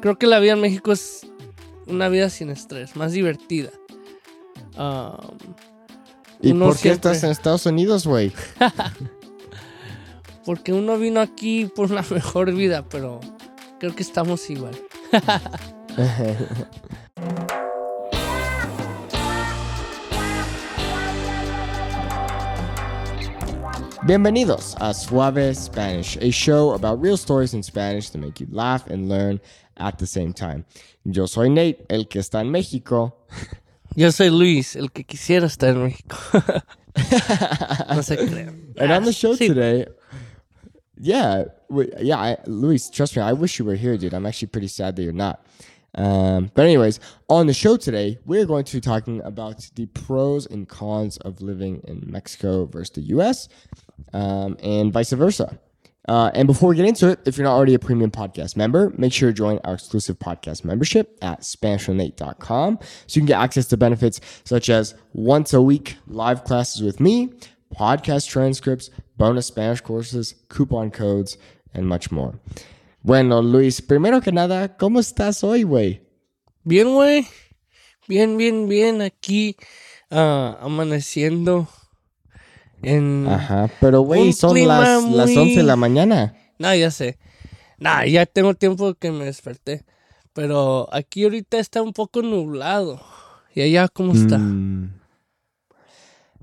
Creo que la vida en México es una vida sin estrés, más divertida. Um, ¿Y por qué siempre- estás en Estados Unidos, güey? Porque uno vino aquí por una mejor vida, pero creo que estamos igual. Bienvenidos a Suave Spanish, a show about real stories in Spanish to make you laugh and learn at the same time. Yo soy Nate, el que está en México. Yo soy Luis, el que quisiera estar en México. no se crean. And on the show Sí. today, yeah, yeah, I, Luis, trust me, I wish you were here, dude. I'm actually pretty sad that you're not. Um, but anyways, on the show today, we're going to be talking about the pros and cons of living in Mexico versus the U.S. Um, and vice versa. Uh, and before we get into it, if you're not already a premium podcast member, make sure to join our exclusive podcast membership at SpanishOnNate.com so you can get access to benefits such as once a week live classes with me, podcast transcripts, bonus Spanish courses, coupon codes, and much more. Bueno, Luis, primero que nada, ¿cómo estás hoy, güey? Bien, güey. Bien, bien, bien. Aquí ah, amaneciendo en... Ajá, pero güey, son las, las muy- 11 de la mañana. No, ya sé. Nah, ya tengo tiempo que me desperté. Pero aquí ahorita está un poco nublado. ¿Y allá cómo está? Mm.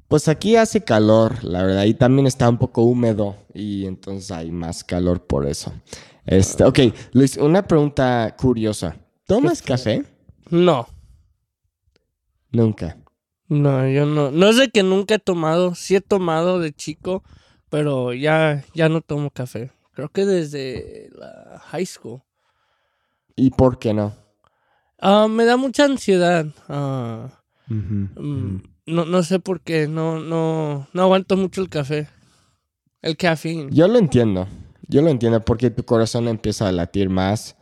Pues aquí hace calor, la verdad, y también está un poco húmedo y entonces hay más calor por eso. Este, ok, Luis, una pregunta curiosa. ¿Tomas café? No, Nunca. no, yo no. No es de que nunca he tomado. Sí he tomado de chico, pero ya, ya no tomo café. Creo que desde la high school. ¿Y por qué no? Ah, me da mucha ansiedad. Ah, mm, no, no sé por qué. No, no, no aguanto mucho el café. El café. Yo lo entiendo. Yo lo entiendo porque tu corazón empieza a latir más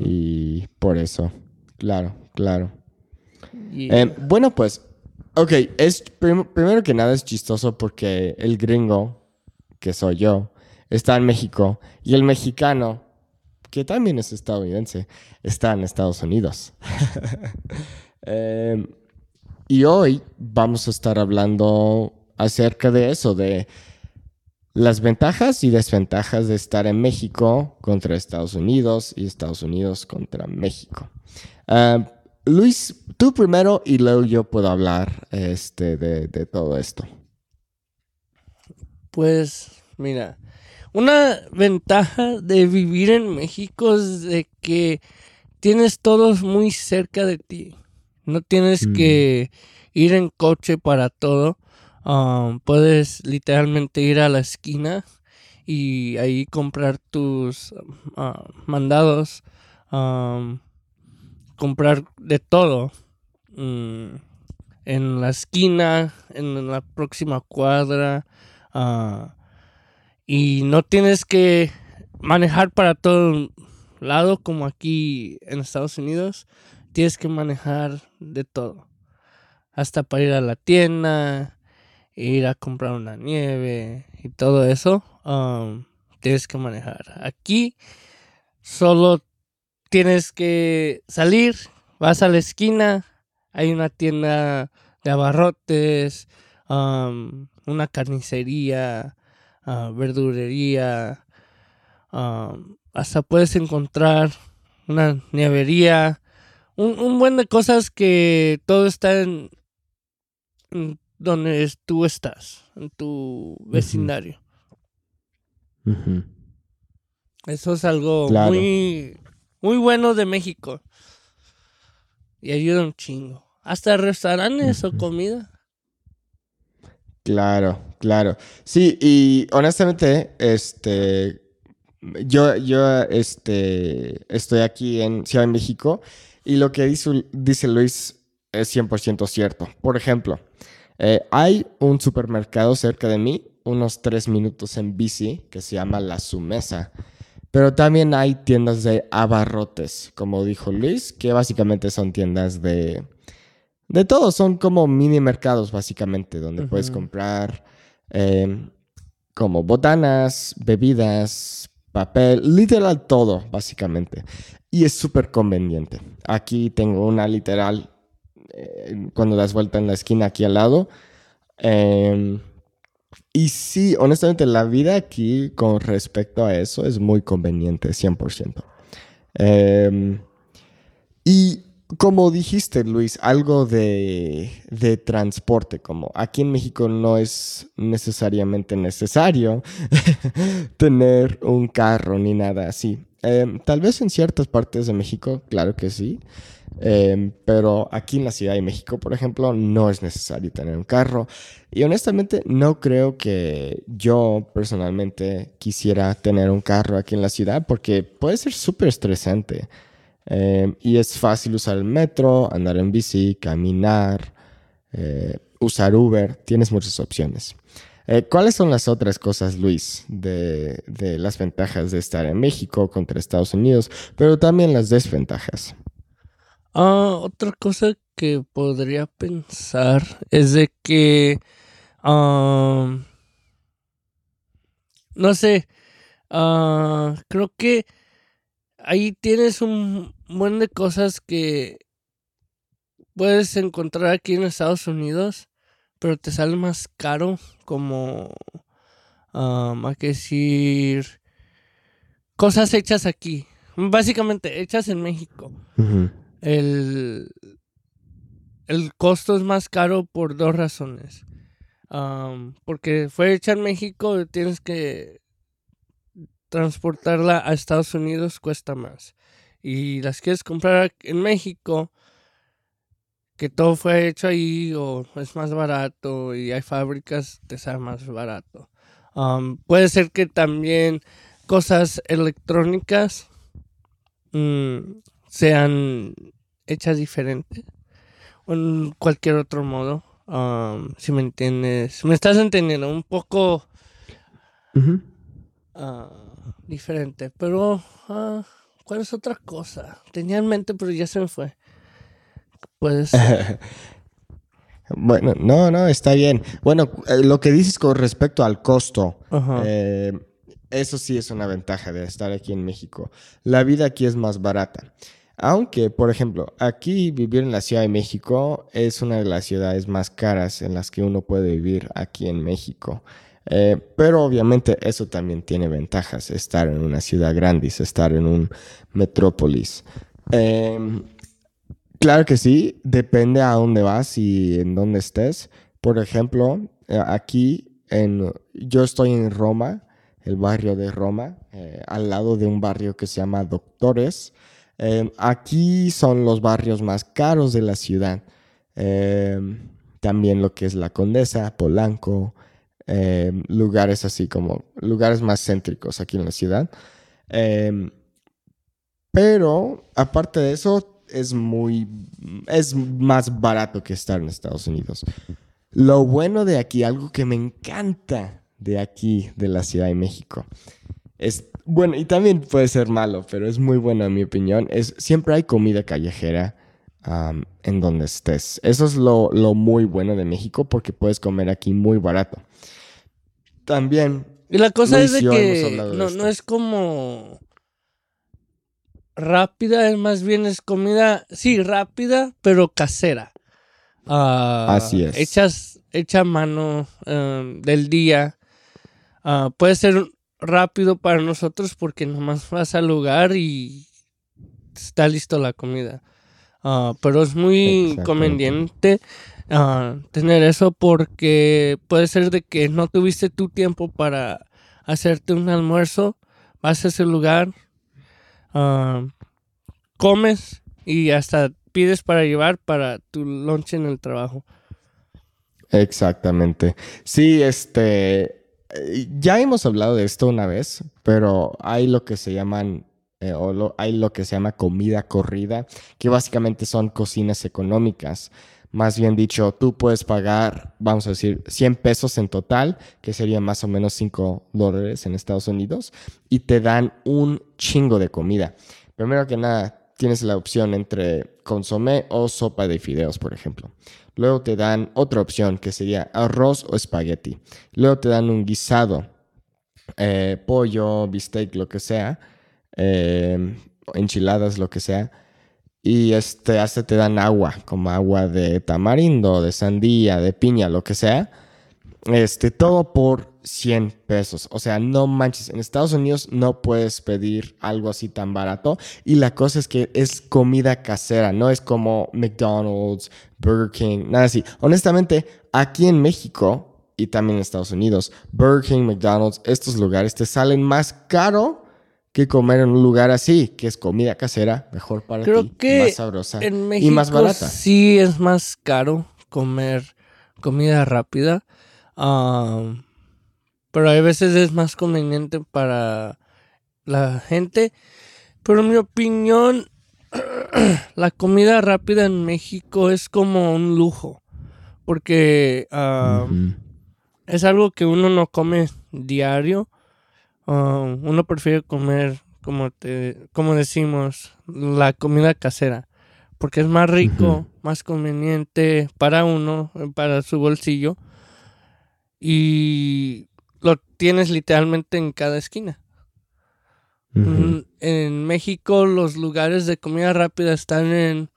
y por eso. Claro, claro. Eh, bueno, pues, ok, es prim- primero que nada es chistoso porque el gringo, que soy yo, está en México y el mexicano, que también es estadounidense, está en Estados Unidos. Em, y hoy vamos a estar hablando acerca de eso, de las ventajas y desventajas de estar en México contra Estados Unidos y Estados Unidos contra México. Ah, Luis, tú primero y luego yo puedo hablar este, de, de todo esto. Pues, mira, una ventaja de vivir en México es de que tienes todos muy cerca de ti. No tienes Mm. que ir en coche para todo. Um, puedes literalmente ir a la esquina y ahí comprar tus ah, mandados. um, comprar de todo. Mm, en la esquina, en la próxima cuadra. ah, y no tienes que manejar para todo lado como aquí en Estados Unidos. Tienes que manejar de todo. Hasta para ir a la tienda, ir a comprar una nieve y todo eso. um, tienes que manejar. Aquí solo tienes que salir, vas a la esquina, hay una tienda de abarrotes, um, una carnicería, ah, verdurería, um, hasta puedes encontrar una nievería, un, un buen de cosas que todo está en, en donde es- tú estás, en tu vecindario. Eso es algo Claro. muy, muy bueno de México. Y ayuda un chingo. Hasta restaurantes o comida. Claro, claro. Sí, y honestamente, este, yo, yo, este, estoy aquí en Ciudad de México y lo que dice, dice Luis es 100% cierto. Por ejemplo, eh, hay un supermercado cerca de mí, unos tres minutos en bici, que se llama La Sumesa. Pero también hay tiendas de abarrotes, como dijo Luis, que básicamente son tiendas de, de todo, son como mini mercados básicamente, donde puedes comprar eh, como botanas, bebidas, papel, literal todo, básicamente. Y es súper conveniente. Aquí tengo una literal, eh, cuando das vuelta en la esquina aquí al lado. Em, y sí, honestamente, la vida aquí con respecto a eso es muy conveniente, 100%. Em, y como dijiste, Luis, algo de, transporte, como aquí en México no es necesariamente necesario tener un carro ni nada así. Em, tal vez en ciertas partes de México, claro que sí, em, pero aquí en la Ciudad de México, por ejemplo, no es necesario tener un carro. Y honestamente, no creo que yo personalmente quisiera tener un carro aquí en la ciudad porque puede ser súper estresante. Em, y es fácil usar el metro, andar en bici, caminar, eh, usar Uber. Tienes muchas opciones. Eh, ¿Cuáles son las otras cosas, Luis, de, las ventajas de estar en México contra Estados Unidos, pero también las desventajas? Ah, otra cosa que podría pensar es de que, no sé, ah, creo que ahí tienes un buen de cosas que puedes encontrar aquí en Estados Unidos, pero te sale más caro como, hay que decir, cosas hechas aquí, básicamente hechas en México. El, el costo es más caro por dos razones. porque fue hecha en México, tienes que transportarla a Estados Unidos cuesta más. Y las quieres comprar en México, que todo fue hecho ahí o es más barato y hay fábricas, te sale más barato. Puede ser que también cosas electrónicas mm, sean hechas diferente o en cualquier otro modo. Um, si me entiendes, me estás entendiendo un poco diferente. Pero, uh, ¿cuál es otra cosa? Tenía en mente, pero ya se me fue. Puedes. bueno, no, no, está bien. Bueno, eh, lo que dices con respecto al costo, eh, eso sí es una ventaja de estar aquí en México. La vida aquí es más barata. Aunque, por ejemplo, aquí vivir en la Ciudad de México es una de las ciudades más caras en las que uno puede vivir aquí en México. Eh, pero obviamente eso también tiene ventajas, estar en una ciudad grande, estar en un metrópolis. Em, claro que sí, depende a dónde vas y en dónde estés. Por ejemplo, eh, aquí en, yo estoy en Roma, el barrio de Roma, eh, al lado de un barrio que se llama Doctores. Em, aquí son los barrios más caros de la ciudad. Em, también lo que es la Condesa, Polanco, Em, lugares así como lugares más céntricos aquí en la ciudad. Pero aparte de eso, es muy, es más barato que estar en Estados Unidos. Lo bueno de aquí, algo que me encanta de aquí, de la Ciudad de México, es, bueno, y también puede ser malo, pero es muy bueno en mi opinión, es siempre hay comida callejera en donde estés. Eso es lo, lo muy bueno de México porque puedes comer aquí muy barato también. Y la cosa es de que no, es como rápida, es más bien es comida, sí, rápida, pero casera. Ah, Así es. Hechas, hecha a mano em, del día. Ah, puede ser rápido para nosotros porque nomás vas al lugar y está listo la comida. Ah, pero es muy conveniente tener eso porque puede ser de que no tuviste tu tiempo para hacerte un almuerzo, vas a ese lugar, comes y hasta pides para llevar para tu lunch en el trabajo. Exactamente. Sí, este, ya hemos hablado de esto una vez, pero hay lo que se llaman eh, o hay lo que se llama comida corrida, que básicamente son cocinas económicas. Más bien dicho, tú puedes pagar, vamos a decir, 100 pesos en total, que serían más o menos 5 dólares en Estados Unidos, y te dan un chingo de comida. Primero que nada, tienes la opción entre consomé o sopa de fideos, por ejemplo. Luego te dan otra opción que sería arroz o espagueti. Luego te dan un guisado eh, pollo, bistec, lo que sea, eh, enchiladas, lo que sea. Y este, hasta te dan agua, como agua de tamarindo, de sandía, de piña, lo que sea. Este, todo por 100 pesos. O sea, no manches. En Estados Unidos no puedes pedir algo así tan barato. Y la cosa es que es comida casera. No es como McDonald's, Burger King, nada así. Honestamente, aquí en México y también en Estados Unidos, Burger King, McDonald's, estos lugares te salen más caro que comer en un lugar así, que es comida casera, mejor para Creo ti, que más sabrosa en y más barata. Sí, es más caro comer comida rápida. am, pero a veces es más conveniente para la gente. Pero en mi opinión, la comida rápida en México es como un lujo. Porque es algo que uno no come diario. Uno prefiere comer, como te, como decimos, la comida casera. Porque es más rico, más conveniente para uno, para su bolsillo. Y tienes literalmente en cada esquina. Mm, En México los lugares de comida rápida están en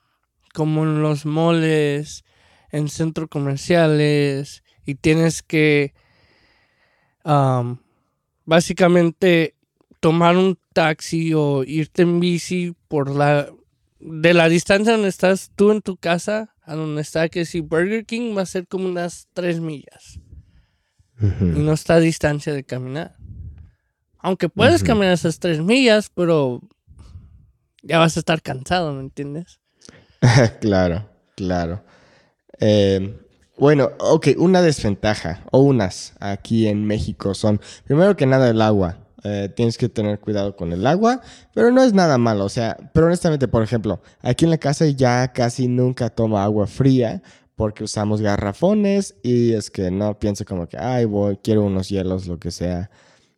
como en los moles, en centros comerciales y tienes que am, básicamente tomar un taxi o irte en bici por la de la distancia donde estás tú en tu casa a donde está que si Burger King va a ser como unas tres millas y no está a distancia de caminar. Aunque puedes caminar esas tres millas, pero ya vas a estar cansado, ¿me entiendes? claro, claro. Eh, bueno, ok, una desventaja o unas aquí en México son, primero que nada, el agua. Eh, tienes que tener cuidado con el agua, pero no es nada malo. O sea, pero honestamente, por ejemplo, aquí en la casa ya casi nunca tomo agua fría porque usamos garrafones y es que no pienso como que, ay, voy, quiero unos hielos, lo que sea.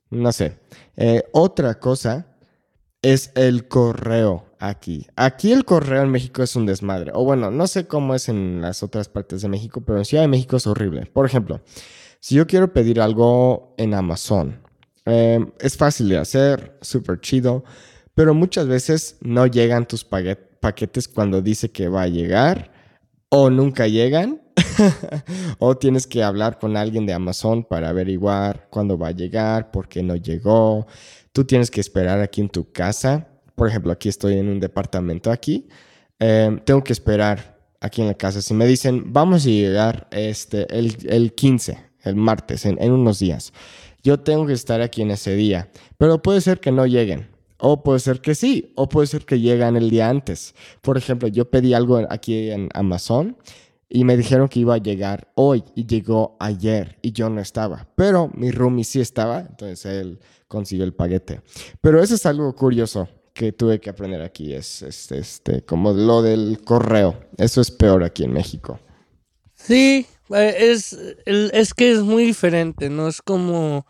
No sé. Eh, otra cosa es el correo aquí. Aquí el correo en México es un desmadre. O bueno, no sé cómo es en las otras partes de México, pero en Ciudad de México es horrible. Por ejemplo, si yo quiero pedir algo en Amazon, eh, es fácil de hacer, súper chido, pero muchas veces no llegan tus paquet- paquetes cuando dice que va a llegar o nunca llegan. o tienes que hablar con alguien de Amazon para averiguar cuándo va a llegar, por qué no llegó. Tú tienes que esperar aquí en tu casa. Por ejemplo, aquí estoy en un departamento aquí. Eh, tengo que esperar aquí en la casa. Si me dicen, vamos a llegar este, el, el 15, el martes, en, en unos días, yo tengo que estar aquí en ese día. Pero puede ser que no lleguen. O puede ser que sí, o puede ser que llegan el día antes. Por ejemplo, yo pedí algo aquí en Amazon y me dijeron que iba a llegar hoy y llegó ayer y yo no estaba. Pero mi roomie sí estaba, entonces él consiguió el paquete. Pero eso es algo curioso que tuve que aprender aquí, es este, este, como lo del correo. Eso es peor aquí en México. Sí, eh, es, es que es muy diferente, ¿no? Es como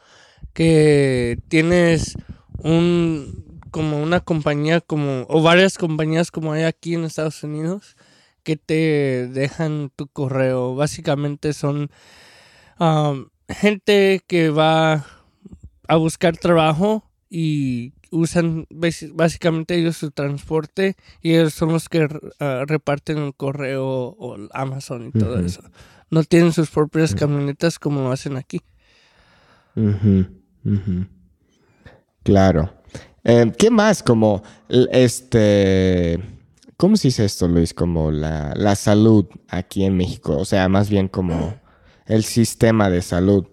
que tienes un como una compañía como o varias compañías como hay aquí en Estados Unidos que te dejan tu correo. Básicamente son am, gente que va a buscar trabajo y usan básicamente ellos su transporte y ellos son los que ah, reparten el correo o el Amazon y todo eso. No tienen sus propias camionetas como lo hacen aquí. Claro. Eh, ¿Qué más? Como este. ¿Cómo se dice esto, Luis? Como la, la salud aquí en México. O sea, más bien como el sistema de salud.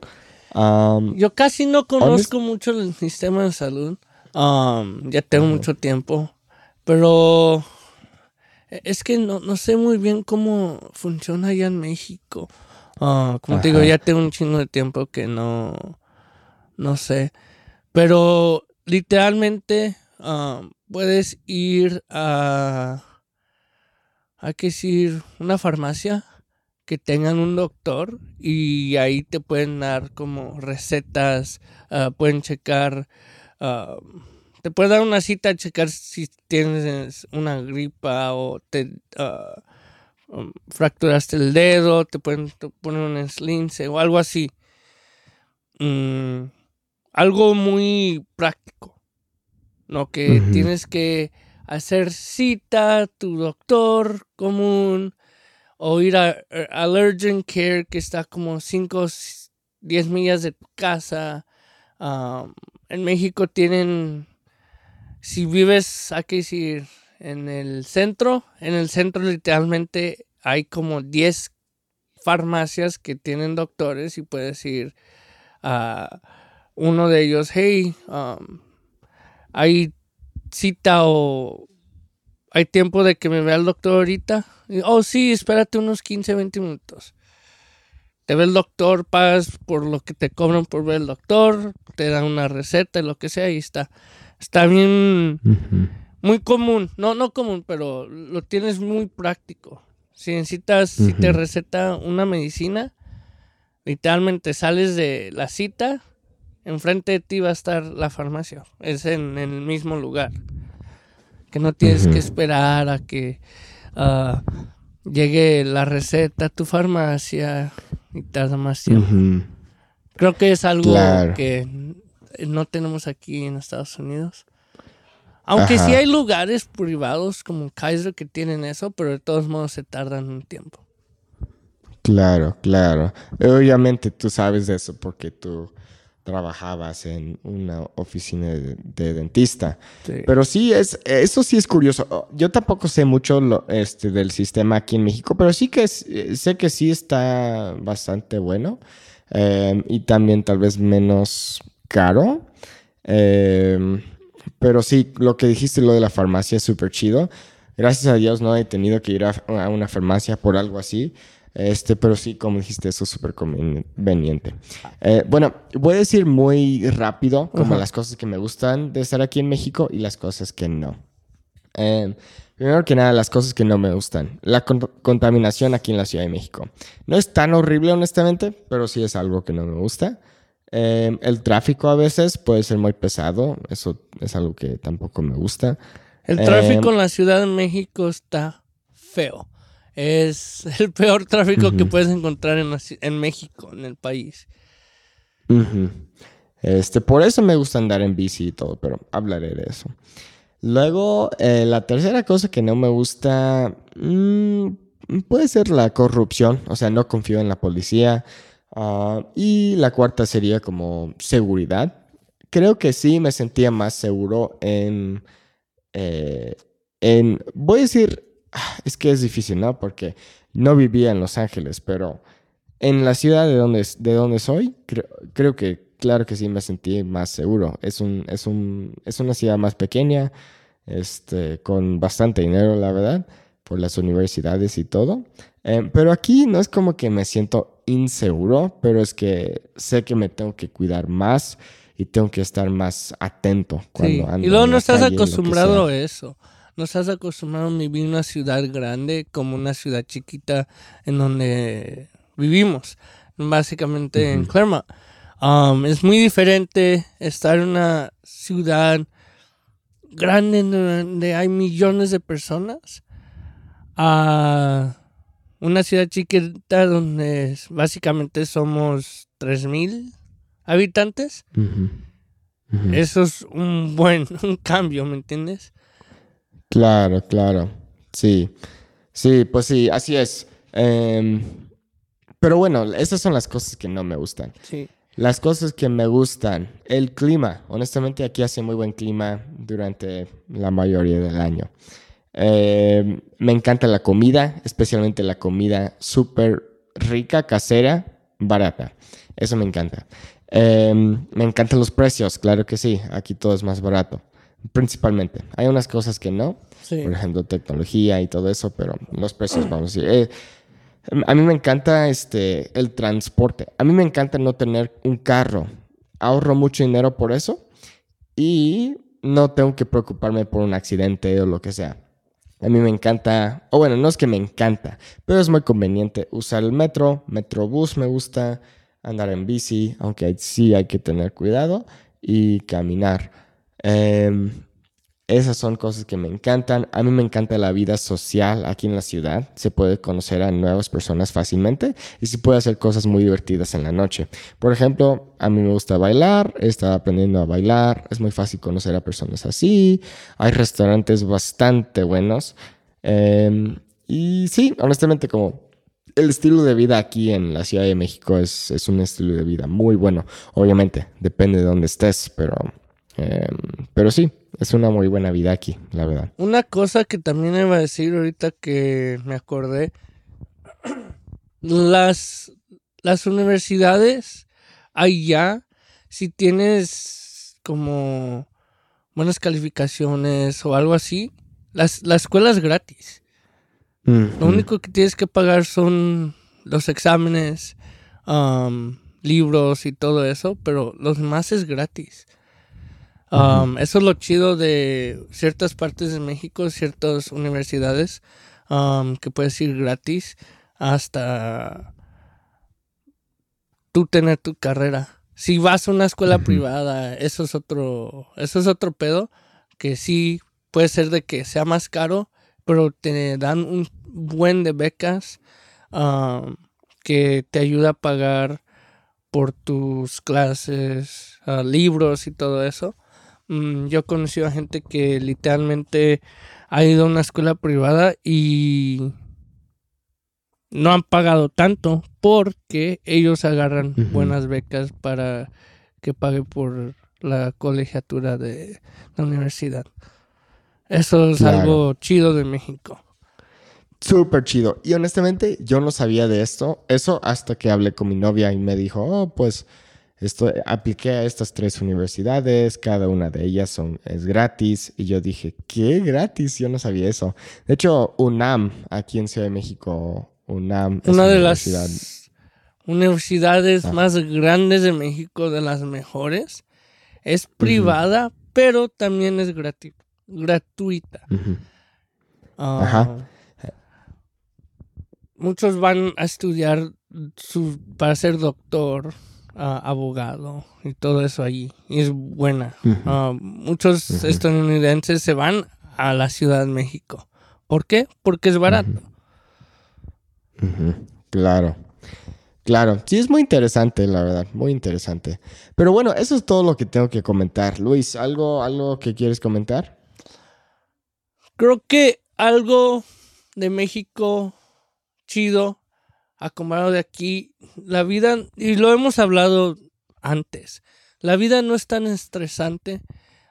Yo casi no conozco mucho el sistema de salud. Um, ya tengo mucho tiempo. Pero e- es que no, no sé muy bien cómo funciona allá en México. Ah, como te digo, ya tengo un chingo de tiempo que no, no sé. Pero literalmente ah, puedes ir a, hay que decir, una farmacia que tengan un doctor y ahí te pueden dar como recetas, ah, pueden checar, ah, te pueden dar una cita a checar si tienes una gripa o te um, fracturaste el dedo, te pueden poner un eslince o algo así. Mm, algo muy práctico. No que tienes que hacer cita, tu doctor común, o ir a, Allergen Care, que está como 5, 10 millas de tu casa. en México tienen, si vives, hay que decir, en el centro, en el centro literalmente hay como 10 farmacias que tienen doctores y puedes ir a uno de ellos, hey, hay cita o hay tiempo de que me vea el doctor ahorita. oh, sí, espérate unos 15, 20 minutos. Te ve el doctor, pagas por lo que te cobran por ver el doctor, te dan una receta, lo que sea, y está. Está bien, muy común. No, no común, pero lo tienes muy práctico. Si necesitas, si te receta una medicina, literalmente sales de la cita, enfrente de ti va a estar la farmacia. Es en, el mismo lugar. Que no tienes que esperar a que ah, llegue la receta a tu farmacia y tarda más tiempo. Creo que es algo que no tenemos aquí en Estados Unidos. Aunque sí hay lugares privados como Kaiser que tienen eso, pero de todos modos se tardan un tiempo. Claro, claro. Obviamente tú sabes eso porque tú trabajabas en una oficina de, dentista. Pero sí, es, eso sí es curioso. Yo tampoco sé mucho lo, este, del sistema aquí en México, pero sí que sé que sí está bastante bueno em, y también tal vez menos caro. Em, pero sí, lo que dijiste, lo de la farmacia es súper chido. Gracias a Dios no he tenido que ir a, a una farmacia por algo así. Este, pero sí, como dijiste, eso es súper conveniente. Eh, bueno, voy a decir muy rápido como las cosas que me gustan de estar aquí en México y las cosas que no. Eh, primero que nada, las cosas que no me gustan. La contaminación aquí en la Ciudad de México. No es tan horrible, honestamente, pero sí es algo que no me gusta. Eh, el tráfico a veces puede ser muy pesado. Eso es algo que tampoco me gusta. El tráfico en la Ciudad de México está feo es el peor tráfico que puedes encontrar en, México, en el país. Este, por eso me gusta andar en bici y todo, pero hablaré de eso. Luego, eh, la tercera cosa que no me gusta mm, puede ser la corrupción, o sea, no confío en la policía. Ah, y la cuarta sería como seguridad. Creo que sí me sentía más seguro en, eh, en voy a decir, es que es difícil, ¿no? Porque no vivía en Los Ángeles, pero en la ciudad de donde, de donde soy, creo, que claro que sí me sentí más seguro. Es, un, es, un, es una ciudad más pequeña, este, con bastante dinero, la verdad, por las universidades y todo. Em, pero aquí no es como que me siento inseguro, pero es que sé que me tengo que cuidar más y tengo que estar más atento cuando ando. Y luego no estás acostumbrado a eso nos has acostumbrado a vivir en una ciudad grande como una ciudad chiquita en donde vivimos, básicamente en Claremont. Um, es muy diferente estar en una ciudad grande donde hay millones de personas a una ciudad chiquita donde básicamente somos 3.000 habitantes. Eso es un buen un cambio, ¿me entiendes? Claro, claro. Sí. Sí, pues sí, así es. Em, pero bueno, esas son las cosas que no me gustan. Sí. Las cosas que me gustan, el clima. Honestamente, aquí hace muy buen clima durante la mayoría del año. Em, me encanta la comida, especialmente la comida súper rica, casera, barata. Eso me encanta. Em, me encantan los precios, claro que sí. Aquí todo es más barato principalmente. Hay unas cosas que no, por ejemplo, tecnología y todo eso, pero los precios, vamos a decir. Eh, a mí me encanta este, el transporte. A mí me encanta no tener un carro. Ahorro mucho dinero por eso y no tengo que preocuparme por un accidente o lo que sea. A mí me encanta, o bueno, no es que me encanta, pero es muy conveniente usar el metro, metrobús me gusta, andar en bici, aunque sí hay que tener cuidado, y caminar. Em, Esas son cosas que me encantan. A mí me encanta la vida social aquí en la ciudad. Se puede conocer a nuevas personas fácilmente y se puede hacer cosas muy divertidas en la noche. Por ejemplo, a mí me gusta bailar, he estado aprendiendo a bailar. Es muy fácil conocer a personas así. Hay restaurantes bastante buenos. Em, y sí, honestamente, como el estilo de vida aquí en la Ciudad de México es, es un estilo de vida muy bueno. Obviamente, depende de dónde estés, pero, em, pero sí, es una muy buena vida aquí, la verdad. Una cosa que también iba a decir ahorita que me acordé, las, las universidades allá, si tienes como buenas calificaciones o algo así, las, la escuela es gratis. Lo único que tienes que pagar son los exámenes, um, libros y todo eso, pero los demás es gratis. Um, eso es lo chido de ciertas partes de México, ciertas universidades, um, que puedes ir gratis hasta tú tener tu carrera. Si vas a una escuela privada, eso es otro, eso es otro pedo, que sí puede ser de que sea más caro, pero te dan un buen de becas um, que te ayuda a pagar por tus clases, uh, libros y todo eso. Mm, yo he conocido a gente que literalmente ha ido a una escuela privada y no han pagado tanto porque ellos agarran buenas becas para que pague por la colegiatura de la universidad. Eso es algo chido de México. Súper chido. Y honestamente, yo no sabía de esto. Eso hasta que hablé con mi novia y me dijo, oh, pues esto, apliqué a estas tres universidades, cada una de ellas son, es gratis. Y yo dije, ¿qué gratis? Yo no sabía eso. De hecho, UNAM, aquí en Ciudad de México, UNAM. Una, de las universidades ah. más grandes de México, de las mejores. Es privada, pero también es gratuita. Ah, Ajá. Muchos van a estudiar para ser doctor abogado y todo eso ahí. Y es buena. Ah, muchos estadounidenses se van a la Ciudad de México. ¿Por qué? Porque es barato. Claro. Claro, sí es muy interesante, la verdad, muy interesante. Pero bueno, eso es todo lo que tengo que comentar. Luis, ¿algo, algo que quieres comentar? Creo que algo de México chido a de aquí, la vida, y lo hemos hablado antes, la vida no es tan estresante.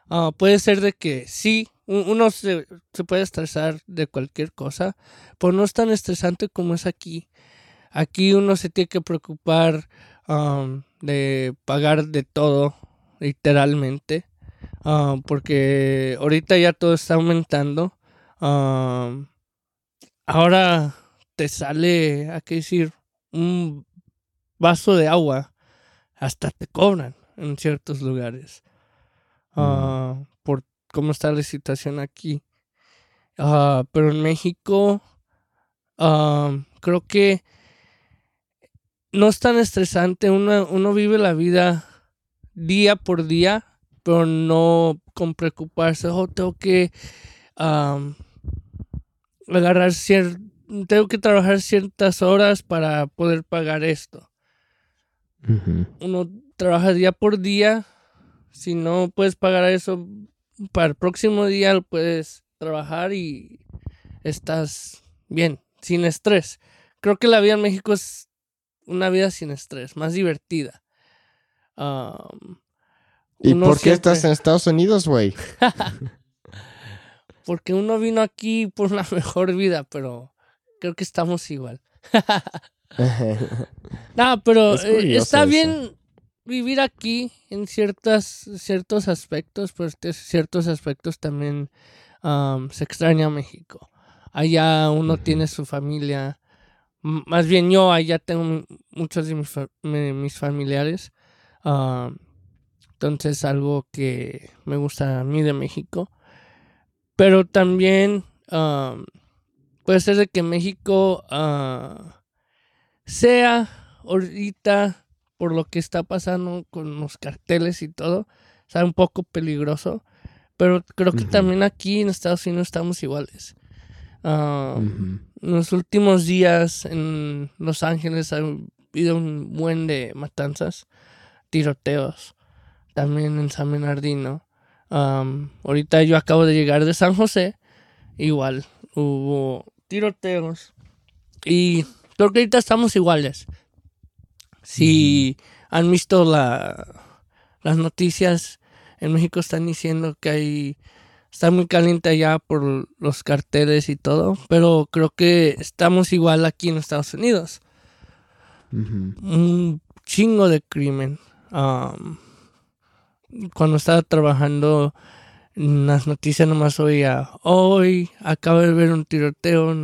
Ah, puede ser de que sí, uno se, puede estresar de cualquier cosa, pero no es tan estresante como es aquí. Aquí uno se tiene que preocupar de pagar de todo, literalmente, ah, porque ahorita ya todo está aumentando. ahora te sale, a qué decir, un vaso de agua, hasta te cobran en ciertos lugares. Ah, por cómo está la situación aquí. Ah, pero en México, creo que no es tan estresante. Uno, uno vive la vida día por día, pero no con preocuparse. Oh, tengo que agarrar cierto tengo que trabajar ciertas horas para poder pagar esto. Uno trabaja día por día. Si no puedes pagar eso para el próximo día, puedes trabajar y estás bien, sin estrés. Creo que la vida en México es una vida sin estrés, más divertida. ¿Y por qué estás en Estados Unidos, güey? Porque uno vino aquí por una mejor vida, pero creo que estamos igual. no, pero eh, está bien vivir aquí en ciertas, ciertos aspectos, pero en ciertos aspectos también se extraña a México. Allá uno tiene su familia, más bien yo allá tengo muchos de mis, familiares. entonces algo que me gusta a mí de México. Pero también puede ser de que México ah, sea ahorita por lo que está pasando con los carteles y todo, sea un poco peligroso, pero creo que también aquí en Estados Unidos estamos iguales. Ah. En los últimos días en Los Ángeles ha habido un buen de matanzas, tiroteos, también en San Bernardino. Ahorita yo acabo de llegar de San José, igual hubo tiroteos y creo que ahorita estamos iguales. Si han visto la, las noticias, en México están diciendo que hay está muy caliente allá por los carteles y todo, pero creo que estamos igual aquí en Estados Unidos. Un chingo de crimen. Cuando estaba trabajando las noticias nomás oía, hoy acabo de ver un tiroteo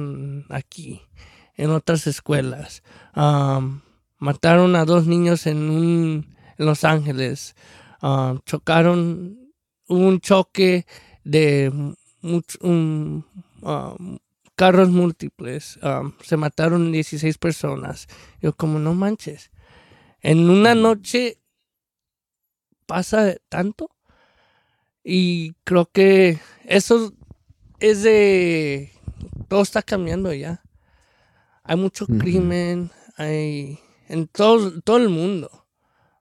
aquí, en otras escuelas. Am, mataron a dos niños en, un, en Los Ángeles. Chocaron, hubo un choque de much- un, um, carros múltiples. um, se mataron 16 personas. Yo como no manches. En una noche pasa tanto. Y creo que eso es de... Todo está cambiando ya. Hay mucho crimen. Hay... En todo, todo el mundo.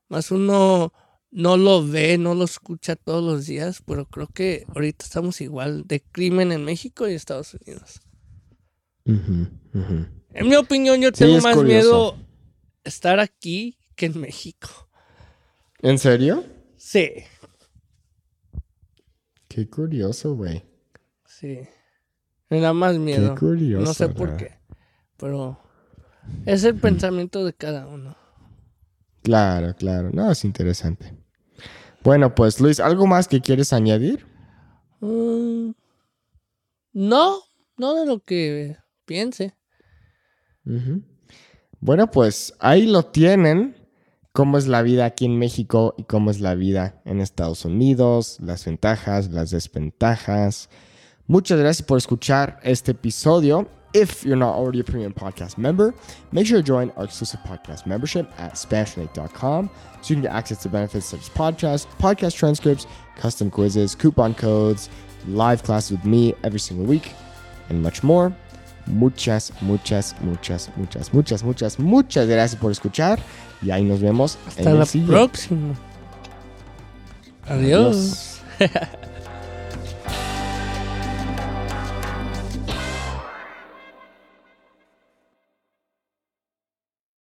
Más uno no lo ve, no lo escucha todos los días, pero creo que ahorita estamos igual de crimen en México y Estados Unidos. En mi opinión, yo tengo más curioso. miedo estar aquí que en México. ¿En serio? Sí, Qué curioso, güey. sí. Me da más miedo. Qué curioso. No sé por qué, pero es el pensamiento de cada uno. Claro, claro. No, es interesante. Bueno, pues Luis, ¿algo más que quieres añadir? Mm, no, no de lo que piense. Ujú. Bueno, pues ahí lo tienen. Cómo es la vida aquí en México y cómo es la vida en Estados Unidos, las ventajas, las desventajas. Muchas gracias por escuchar este episodio. If you're not already a premium podcast member, make sure to join our exclusive podcast membership at SpanishLink.com so you can get access to benefits such as podcasts, podcast transcripts, custom quizzes, coupon codes, live classes with me every single week, and much more. Muchas, muchas, muchas, muchas, muchas, muchas, muchas gracias por escuchar. Y ahí nos vemos Hasta en la próxima. Adiós. Adiós.